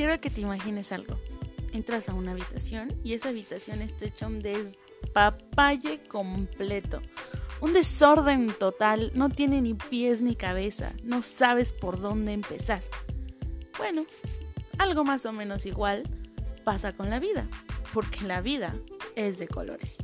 Quiero que te imagines algo. Entras a una habitación y esa habitación está hecha un despapalle completo. Un desorden total, no tiene ni pies ni cabeza, no sabes por dónde empezar. Bueno, algo más o menos igual pasa con la vida, porque la vida es de colores.